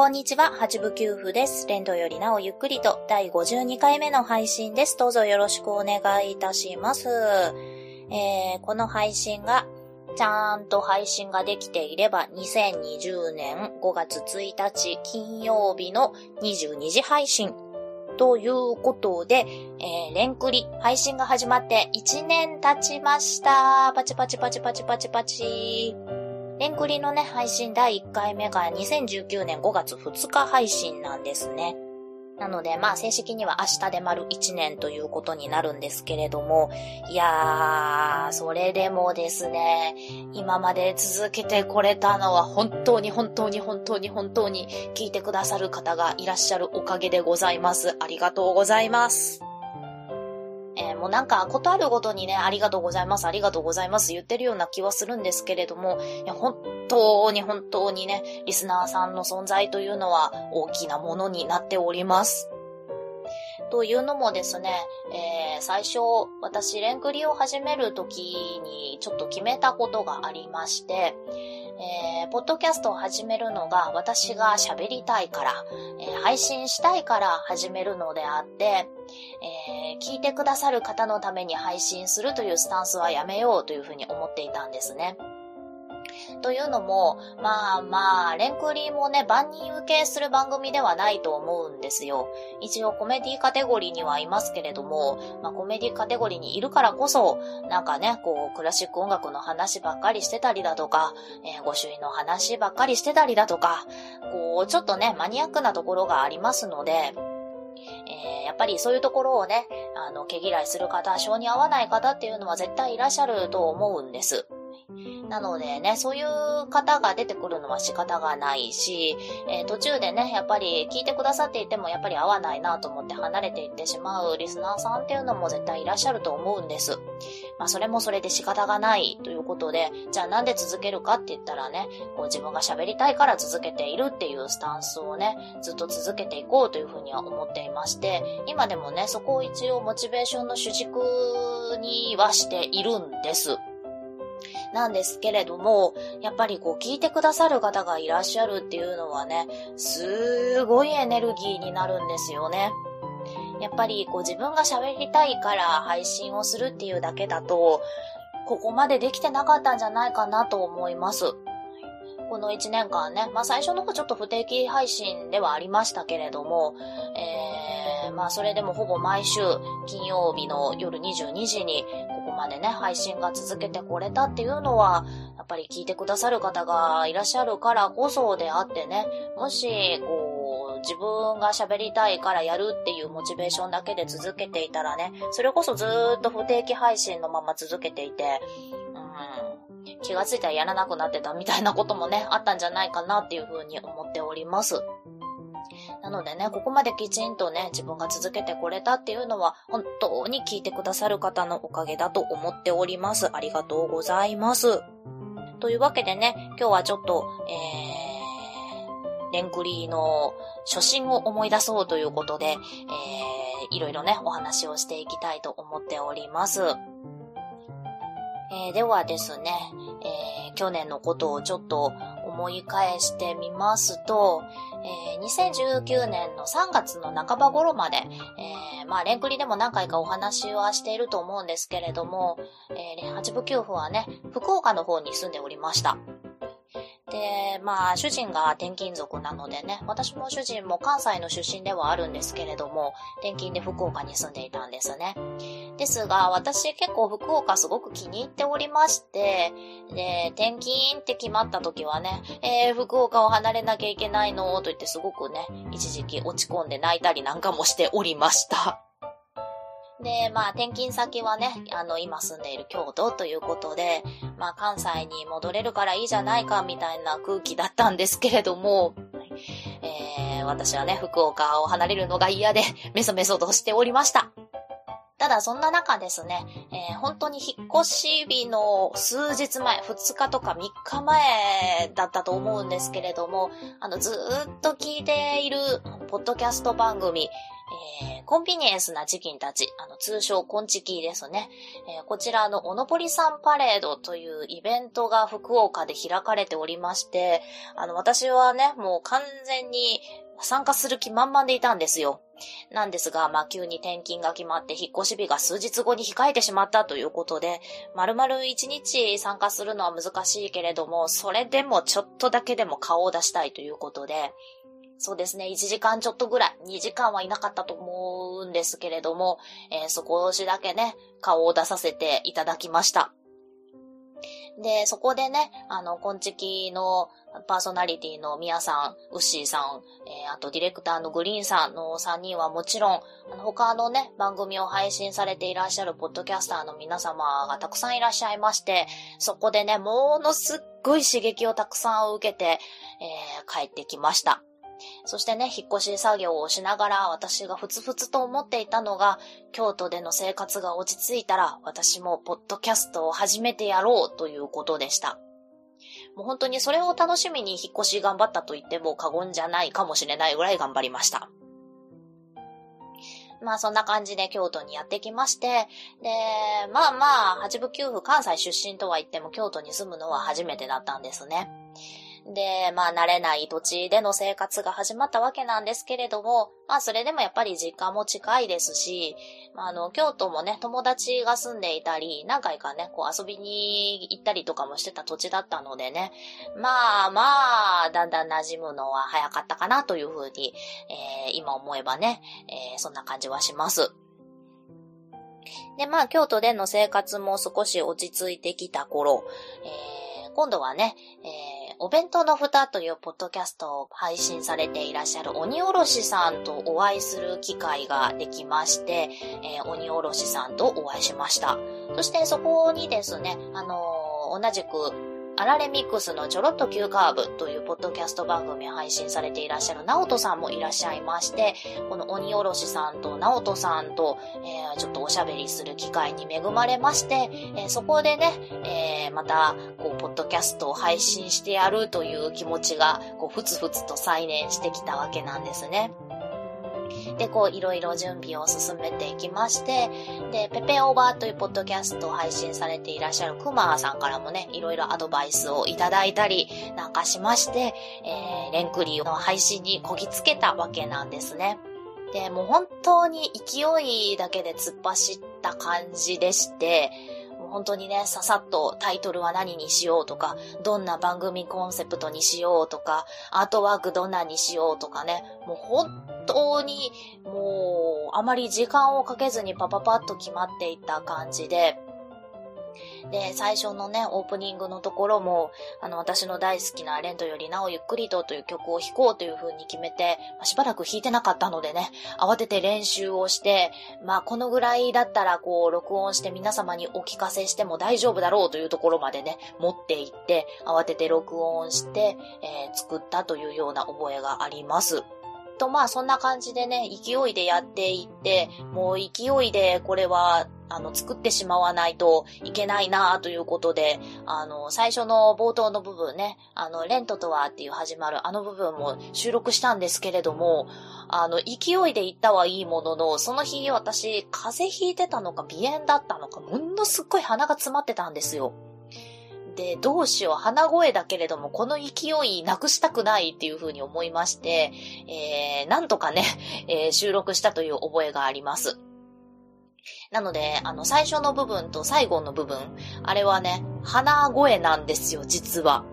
こんにちは、八部九夫です。連動よりなおゆっくりと第52回目の配信です。どうぞよろしくお願いいたします。えー、この配信がちゃんと配信ができていれば2020年5月1日金曜日の22時配信ということで、えー、レンクリ配信が始まって1年経ちました。パチパチパチパチパチパチ。レンクリのね、配信第1回目が2019年5月2日配信なんですね。なので、まあ、正式には明日で丸1年ということになるんですけれども、いやー、それでもですね、今まで続けてこれたのは本当に本当に本当に本当に聞いてくださる方がいらっしゃるおかげでございます。ありがとうございます。えー、もうなんか、ことあるごとにね、ありがとうございます、ありがとうございます言ってるような気はするんですけれども、いや本当に本当にね、リスナーさんの存在というのは大きなものになっております。というのもですね、えー、最初、私、レンクリを始める時にちょっと決めたことがありまして、えー、ポッドキャストを始めるのが私が喋りたいから、えー、配信したいから始めるのであって、えー、聞いてくださる方のために配信するというスタンスはやめようというふうに思っていたんですね。というのも、まあまあ、レンクリーもね、万人受けする番組ではないと思うんですよ。一応コメディカテゴリーにはいますけれども、まあコメディカテゴリーにいるからこそ、なんかね、こう、クラシック音楽の話ばっかりしてたりだとか、えー、ご朱意の話ばっかりしてたりだとか、こう、ちょっとね、マニアックなところがありますので、えー、やっぱりそういうところをね、あの、毛嫌いする方、性に合わない方っていうのは絶対いらっしゃると思うんです。なのでね、そういう方が出てくるのは仕方がないし、えー、途中でね、やっぱり聞いてくださっていてもやっぱり合わないなと思って離れていってしまうリスナーさんっていうのも絶対いらっしゃると思うんです。まあそれもそれで仕方がないということで、じゃあなんで続けるかって言ったらね、こう自分が喋りたいから続けているっていうスタンスをね、ずっと続けていこうというふうには思っていまして、今でもね、そこを一応モチベーションの主軸にはしているんです。なんですけれども、やっぱりこう聞いてくださる方がいらっしゃるっていうのはね、すごいエネルギーになるんですよね。やっぱりこう自分が喋りたいから配信をするっていうだけだと、ここまでできてなかったんじゃないかなと思います。この1年間ね、まあ最初の方ちょっと不定期配信ではありましたけれども、えー、まあそれでもほぼ毎週金曜日の夜22時にまでね、配信が続けてこれたっていうのは、やっぱり聞いてくださる方がいらっしゃるからこそであってね、もし、こう、自分が喋りたいからやるっていうモチベーションだけで続けていたらね、それこそずっと不定期配信のまま続けていて、うん、気がついたらやらなくなってたみたいなこともね、あったんじゃないかなっていうふうに思っております。なのでね、ここまできちんとね、自分が続けてこれたっていうのは、本当に聞いてくださる方のおかげだと思っております。ありがとうございます。というわけでね、今日はちょっと、えー、レンクリーの初心を思い出そうということで、えー、いろいろね、お話をしていきたいと思っております。えー、ではですね、えー、去年のことをちょっと思い返してみますと、えー、2019年の3月の半ば頃まで、えー、まあ、レンクリでも何回かお話はしていると思うんですけれども、えー、八部九夫はね、福岡の方に住んでおりました。で、まあ、主人が転勤族なのでね、私も主人も関西の出身ではあるんですけれども、転勤で福岡に住んでいたんですね。ですが、私結構福岡すごく気に入っておりまして、で、転勤って決まった時はね、えー、福岡を離れなきゃいけないの？と言ってすごくね、一時期落ち込んで泣いたりなんかもしておりました。で、まあ、転勤先はね、あの、今住んでいる京都ということで、まあ、関西に戻れるからいいじゃないか、みたいな空気だったんですけれども、えー、私はね、福岡を離れるのが嫌で、メソメソとしておりました。ただそんな中ですね、えー、本当に引っ越し日の数日前、2日とか3日前だったと思うんですけれども、あの、ずっと聞いている、ポッドキャスト番組、えー、コンビニエンスなチキンたち、あの、通称コンチキーですね。えー、こちらのオノポリサンパレードというイベントが福岡で開かれておりまして、あの、私はね、もう完全に参加する気満々でいたんですよ。なんですが、まあ、急に転勤が決まって引っ越し日が数日後に控えてしまったということで、丸々一日参加するのは難しいけれども、それでもちょっとだけでも顔を出したいということで、そうですね、1時間ちょっとぐらい、2時間はいなかったと思うんですけれども、えー、少しだけね、顔を出させていただきました。で、そこでね、あの、コンチキのパーソナリティのミヤさん、ウッシーさん、えー、あとディレクターのグリーンさんの3人はもちろん、あの他のね、番組を配信されていらっしゃるポッドキャスターの皆様がたくさんいらっしゃいまして、そこでね、ものすっごい刺激をたくさん受けて、えー、帰ってきました。そしてね、引っ越し作業をしながら私がふつふつと思っていたのが、京都での生活が落ち着いたら私もポッドキャストを始めてやろうということでした。もう本当にそれを楽しみに引っ越し頑張ったと言っても過言じゃないかもしれないぐらい頑張りました。まあそんな感じで京都にやってきまして、で、まあまあ、八部九府関西出身とは言っても京都に住むのは初めてだったんですね。で、まあ慣れない土地での生活が始まったわけなんですけれども、まあそれでもやっぱり実家も近いですし、まあ、あの、京都もね、友達が住んでいたり、何回かね、こう遊びに行ったりとかもしてた土地だったのでね、まあまあ、だんだん馴染むのは早かったかなというふうに、えー、今思えばね、えー、そんな感じはします。で、まあ、京都での生活も少し落ち着いてきた頃、えー、今度はね、えーお弁当の蓋というポッドキャストを配信されていらっしゃる鬼おろしさんとお会いする機会ができまして、えー、鬼おろしさんとお会いしました。そしてそこにですね、あのー、同じくアラレミックスのちょろっと急カーブというポッドキャスト番組配信されていらっしゃるナオトさんもいらっしゃいまして、この鬼おろしさんとナオトさんと、えー、ちょっとおしゃべりする機会に恵まれまして、えー、そこでね、えー、また、こう、ポッドキャストを配信してやるという気持ちが、こう、ふつふつと再燃してきたわけなんですね。で、こう、いろいろ準備を進めていきまして、で、ペペオーバーというポッドキャストを配信されていらっしゃるクマさんからもね、いろいろアドバイスをいただいたりなんかしまして、えー、レンクリーの配信にこぎつけたわけなんですね。で、もう本当に勢いだけで突っ走った感じでして、本当にね、ささっとタイトルは何にしようとか、どんな番組コンセプトにしようとか、アートワークどんなにしようとかね、もう本当に、もう、あまり時間をかけずにパパパッと決まっていった感じで、で、最初のね、オープニングのところも、あの、私の大好きなレントよりなおゆっくりとという曲を弾こうという風に決めて、まあ、しばらく弾いてなかったのでね、慌てて練習をして、まあ、このぐらいだったら、こう、録音して皆様にお聞かせしても大丈夫だろうというところまでね、持っていって、慌てて録音して、えー、作ったというような覚えがあります。とまあそんな感じでね、勢いでやっていって、もう勢いでこれはあの、作ってしまわないといけないなということで、あの、最初の冒頭の部分ね、あの、レントとはっていう始まるあの部分も収録したんですけれども、あの、勢いで行ったはいいものの、その日私、風邪ひいてたのか鼻炎だったのか、ものすっごい鼻が詰まってたんですよ。で、どうしよう、鼻声だけれども、この勢いなくしたくないっていうふうに思いまして、えー、なんとかね、えー、収録したという覚えがあります。なので、あの、最初の部分と最後の部分、あれはね、鼻声なんですよ、実は。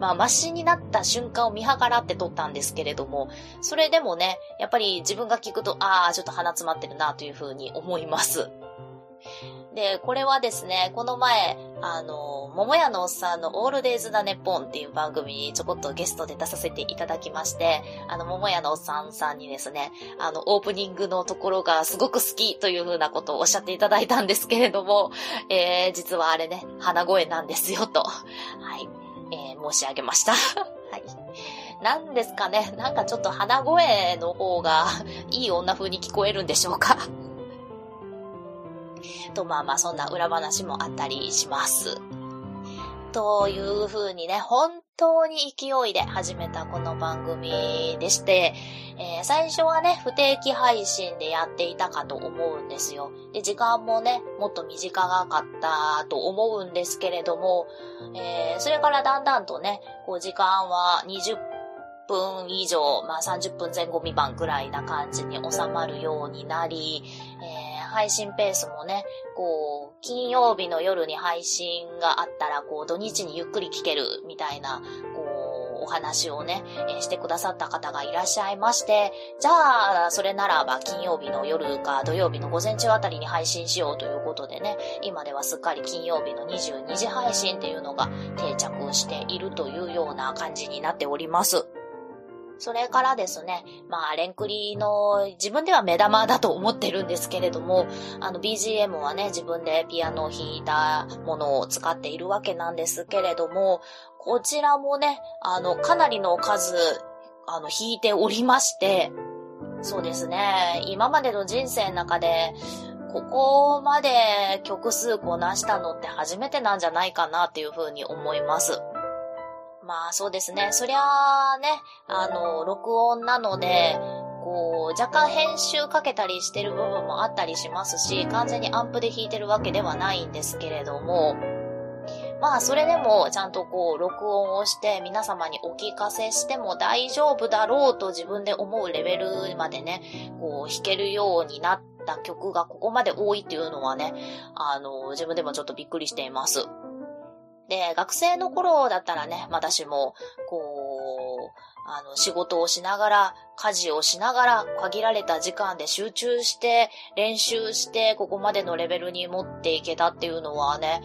まあ、マシになった瞬間を見計らって撮ったんですけれども、それでもね、やっぱり自分が聞くと、ああ、ちょっと鼻詰まってるなというふうに思います。で、これはですね、この前、あの、桃屋のおっさんのオールデイズだねぽんっていう番組にちょこっとゲストで出させていただきまして、あの、桃屋のおっさんさんにですね、あの、オープニングのところがすごく好きというふうなことをおっしゃっていただいたんですけれども、えー、実はあれね、鼻声なんですよと、はい、えー、申し上げました。はい。なんですかね。なんかちょっと鼻声の方がいい女風に聞こえるんでしょうか。と、まあまあそんな裏話もあったりします。という風にね、本当に勢いで始めたこの番組でして、えー、最初はね、不定期配信でやっていたかと思うんですよ。で、時間もね、もっと短かったと思うんですけれども、えー、それからだんだんとね、こう時間は20分以上、まあ30分前後未満くらいな感じに収まるようになり、配信ペースもね、こう、金曜日の夜に配信があったら、こう、土日にゆっくり聞けるみたいな、こう、お話をね、え、してくださった方がいらっしゃいまして、じゃあ、それならば金曜日の夜か土曜日の午前中あたりに配信しようということでね、今ではすっかり金曜日の22時配信っていうのが定着しているというような感じになっております。それからですね、まあ、レンクリの自分では目玉だと思ってるんですけれども、あの BGM はね、自分でピアノを弾いたものを使っているわけなんですけれども、こちらもね、あの、かなりの数、あの、弾いておりまして、そうですね、今までの人生の中で、ここまで曲数こなしたのって初めてなんじゃないかなっていうふうに思います。まあそうですね。そりゃあね、あの、録音なので、こう、若干編集かけたりしてる部分もあったりしますし、完全にアンプで弾いてるわけではないんですけれども、まあ、それでも、ちゃんとこう、録音をして皆様にお聞かせしても大丈夫だろうと自分で思うレベルまでね、こう、弾けるようになった曲がここまで多いっていうのはね、あの、自分でもちょっとびっくりしています。で、学生の頃だったらね、私も、こう、あの、仕事をしながら、家事をしながら、限られた時間で集中して、練習して、ここまでのレベルに持っていけたっていうのはね、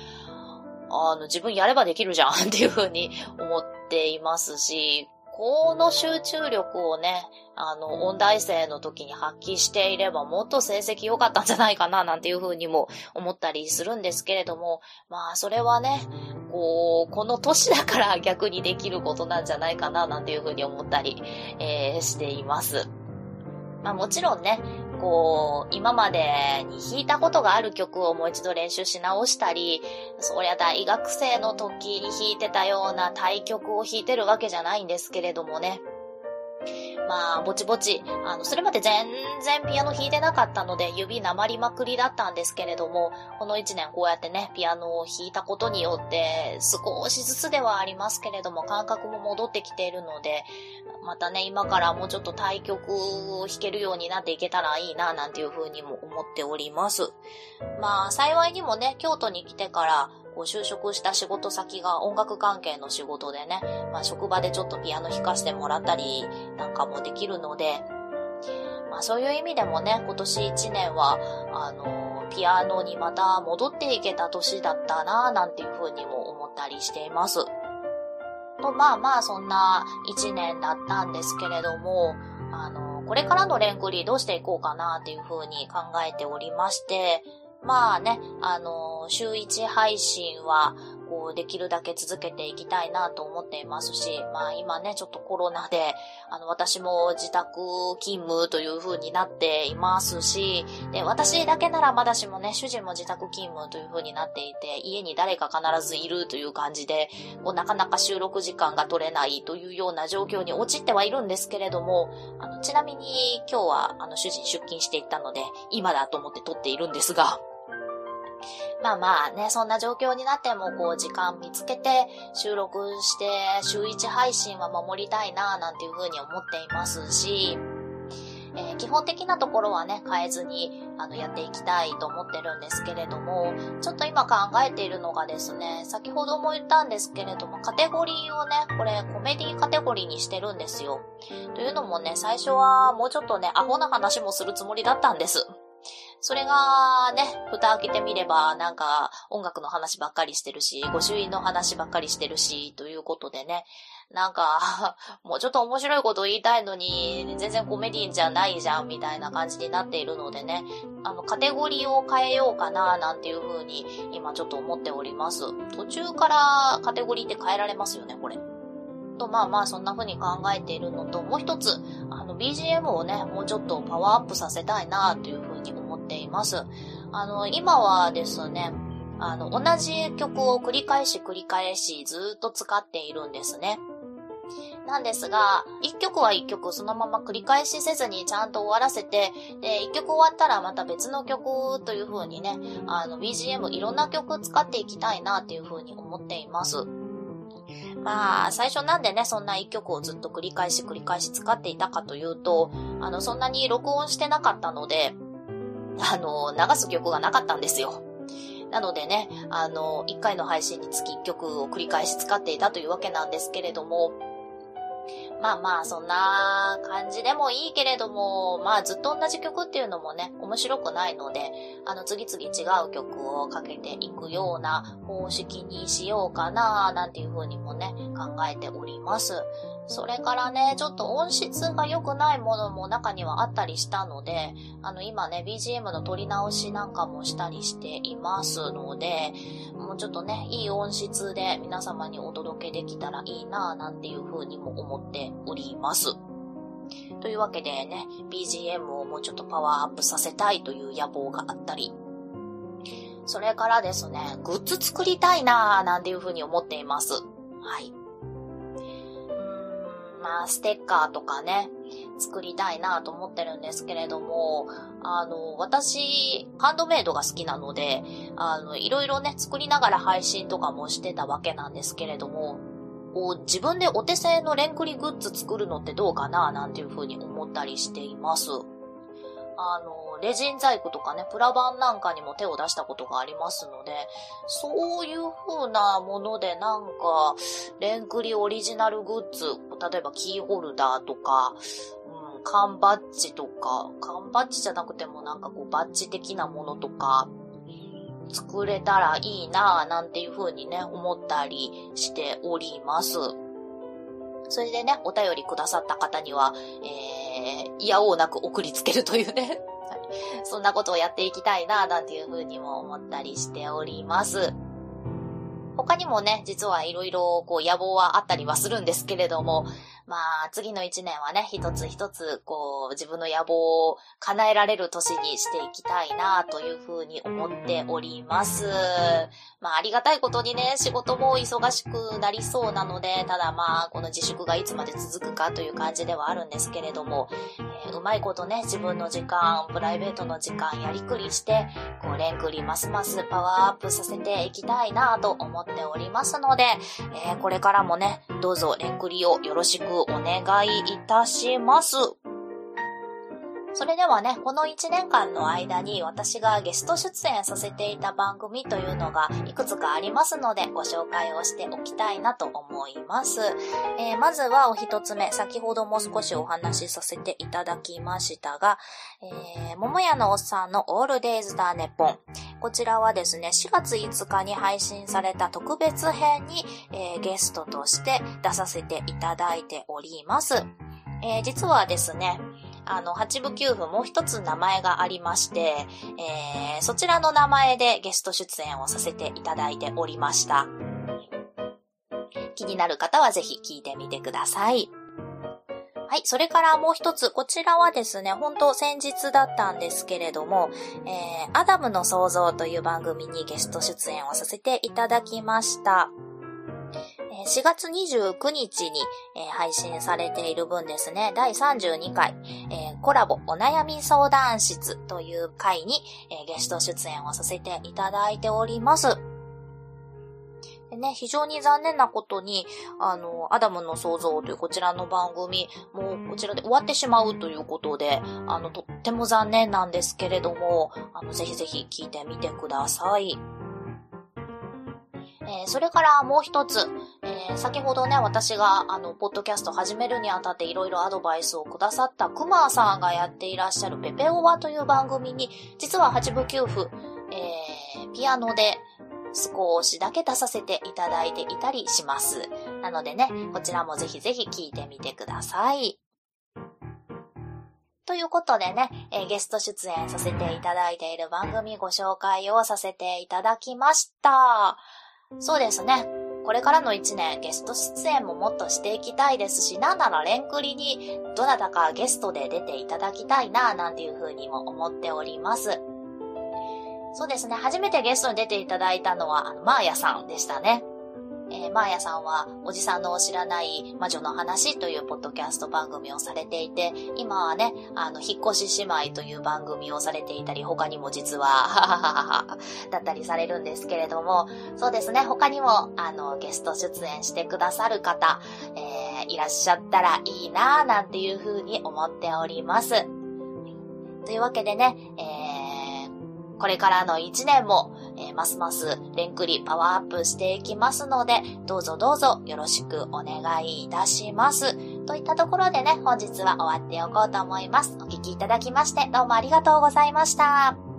あの、自分やればできるじゃん っていうふうに思っていますし、この集中力をね、あの、音大生の時に発揮していればもっと成績良かったんじゃないかななんていうふうにも思ったりするんですけれども、まあ、それはね、こう、この年だから逆にできることなんじゃないかななんていうふうに思ったり、えー、しています。まあもちろんね、こう、今までに弾いたことがある曲をもう一度練習し直したり、そりゃ大学生の時に弾いてたような対曲を弾いてるわけじゃないんですけれどもね。まあ、ぼちぼち、あの、それまで全然ピアノ弾いてなかったので、指なまりまくりだったんですけれども、この一年こうやってね、ピアノを弾いたことによって、少しずつではありますけれども、感覚も戻ってきているので、またね、今からもうちょっと対曲を弾けるようになっていけたらいいな、なんていうふうにも思っております。まあ、幸いにもね、京都に来てから、こう就職した仕事先が音楽関係の仕事でね、まあ職場でちょっとピアノ弾かせてもらったりなんかもできるので、まあそういう意味でもね、今年1年は、あの、ピアノにまた戻っていけた年だったなぁなんていうふうにも思ったりしています。と、まあまあそんな1年だったんですけれども、あの、これからのレンクリーどうしていこうかなっていうふうに考えておりまして、まあね、あの、週1配信は、こう、できるだけ続けていきたいなと思っていますし、まあ今ね、ちょっとコロナで、あの、私も自宅勤務という風になっていますし、で、私だけならまだしもね、主人も自宅勤務という風になっていて、家に誰か必ずいるという感じで、こう、なかなか収録時間が取れないというような状況に陥ってはいるんですけれども、あの、ちなみに今日は、あの、主人出勤していったので、今だと思って撮っているんですが、まあまあね、そんな状況になっても、こう、時間見つけて、収録して、週1配信は守りたいな、なんていうふうに思っていますし、えー、基本的なところはね、変えずに、あの、やっていきたいと思ってるんですけれども、ちょっと今考えているのがですね、先ほども言ったんですけれども、カテゴリーをね、これ、コメディカテゴリーにしてるんですよ。というのもね、最初はもうちょっとね、アホな話もするつもりだったんです。それがね、蓋開けてみれば、なんか音楽の話ばっかりしてるし、御朱印の話ばっかりしてるし、ということでね、なんか、もうちょっと面白いこと言いたいのに、全然コメディじゃないじゃん、みたいな感じになっているのでね、あの、カテゴリーを変えようかな、なんていう風に、今ちょっと思っております。途中からカテゴリーって変えられますよね、これ。とまあまあそんな風に考えているのと、もう一つ、あの BGM をね、もうちょっとパワーアップさせたいなという風にっています。あの、今はですね、あの、同じ曲を繰り返し繰り返しずっと使っているんですね。なんですが、一曲は一曲そのまま繰り返しせずにちゃんと終わらせて、で、一曲終わったらまた別の曲という風にね、あの、BGM いろんな曲使っていきたいなっていう風に思っています。まあ、最初なんでね、そんな一曲をずっと繰り返し繰り返し使っていたかというと、あの、そんなに録音してなかったので、あの、流す曲がなかったんですよ。なのでね、あの、一回の配信につき一曲を繰り返し使っていたというわけなんですけれども、まあまあ、そんな感じでもいいけれども、まあずっと同じ曲っていうのもね、面白くないので、あの、次々違う曲をかけていくような方式にしようかな、なんていう風にもね、考えております。それからね、ちょっと音質が良くないものも中にはあったりしたので、あの、今ね、BGM の撮り直しなんかもしたりしていますので、もうちょっとね、いい音質で皆様にお届けできたらいいなぁなんていう風にも思っております。というわけでね、BGM をもうちょっとパワーアップさせたいという野望があったり、それからですね、グッズ作りたいなぁなんていう風に思っています。はい。まあ、ステッカーとかね、作りたいなと思ってるんですけれども、あの、私、ハンドメイドが好きなので、あの、いろいろね、作りながら配信とかもしてたわけなんですけれども、こう、自分でお手製のレンクリグッズ作るのってどうかななんていうふうに思ったりしています。あの、レジン細工とかね、プラ板なんかにも手を出したことがありますので、そういう風なものでなんか、レンクリオリジナルグッズ、例えばキーホルダーとか、うん、缶バッジとか、缶バッジじゃなくてもなんかこうバッジ的なものとか、作れたらいいなぁなんていう風にね、思ったりしております。それでね、お便りくださった方には、えー、いやおうなく送りつけるというね そんなことをやっていきたいな、なんていうふうにも思ったりしております。他にもね、実はいろいろこう野望はあったりはするんですけれども、まあ、次の一年はね、一つ一つ、こう、自分の野望を叶えられる年にしていきたいな、というふうに思っております。まあ、ありがたいことにね、仕事も忙しくなりそうなので、ただまあ、この自粛がいつまで続くかという感じではあるんですけれども、えー、うまいことね、自分の時間、プライベートの時間やりくりして、こう、レンクリますますパワーアップさせていきたいな、と思っておりますので、えー、これからもね、どうぞレンクリをよろしくお願いいたします。それではね、この1年間の間に私がゲスト出演させていた番組というのがいくつかありますのでご紹介をしておきたいなと思います。えー、まずはお一つ目、先ほども少しお話しさせていただきましたが、えー、桃屋のおっさんのオールデイズだネポン。こちらはですね、4月5日に配信された特別編に、えー、ゲストとして出させていただいております。えー、実はですね、あの、八部九部もう一つ名前がありまして、えー、そちらの名前でゲスト出演をさせていただいておりました。気になる方はぜひ聞いてみてください。はい。それからもう一つ、こちらはですね、本当先日だったんですけれども、えー、アダムの創造という番組にゲスト出演をさせていただきました。4月29日に、配信されている分ですね、第32回、コラボお悩み相談室という回に、ゲスト出演をさせていただいております。でね、非常に残念なことに、あの、アダムの創造というこちらの番組、もうこちらで終わってしまうということで、あの、とっても残念なんですけれども、あの、ぜひぜひ聞いてみてください。えー、それからもう一つ、えー、先ほどね、私が、あの、ポッドキャスト始めるにあたっていろいろアドバイスをくださったクマさんがやっていらっしゃるペペオワという番組に、実は八部九符、えー、ピアノで少しだけ出させていただいていたりします。なのでね、こちらもぜひぜひ聞いてみてください。ということでね、えー、ゲスト出演させていただいている番組ご紹介をさせていただきました。そうですね。これからの一年ゲスト出演ももっとしていきたいですし、なんならレンクリにどなたかゲストで出ていただきたいな、なんていうふうにも思っております。そうですね、初めてゲストに出ていただいたのは、あの、マーヤさんでしたね。えー、マーヤさんは、おじさんの知らない魔女の話というポッドキャスト番組をされていて、今はね、あの、引っ越し姉妹という番組をされていたり、他にも実は、はははは、だったりされるんですけれども、そうですね、他にも、あの、ゲスト出演してくださる方、えー、いらっしゃったらいいなぁ、なんていうふうに思っております。というわけでね、えー、これからの一年も、えー、ますますレンクリパワーアップしていきますので、どうぞどうぞよろしくお願いいたします。といったところでね、本日は終わっておこうと思います。お聴きいただきましてどうもありがとうございました。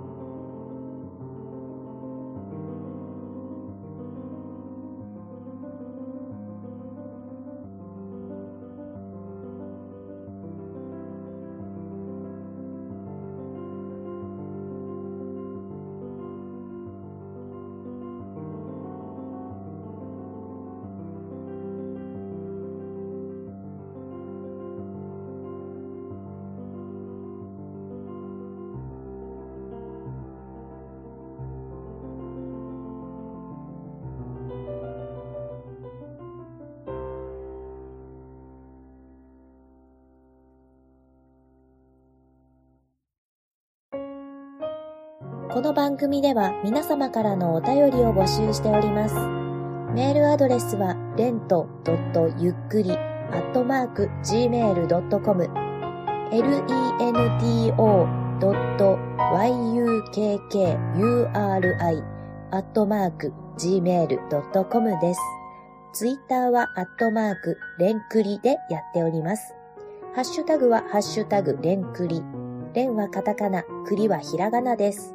この番組では皆様からのお便りを募集しております。メールアドレスは、レントゆっくり、アットマーク、gmail.com、lento.yukkuri、アットマーク、gmail.com です。ツイッターは、アットマーク、レンクリでやっております。ハッシュタグは、ハッシュタグ、レンクリ。レンはカタカナ、クリはひらがなです。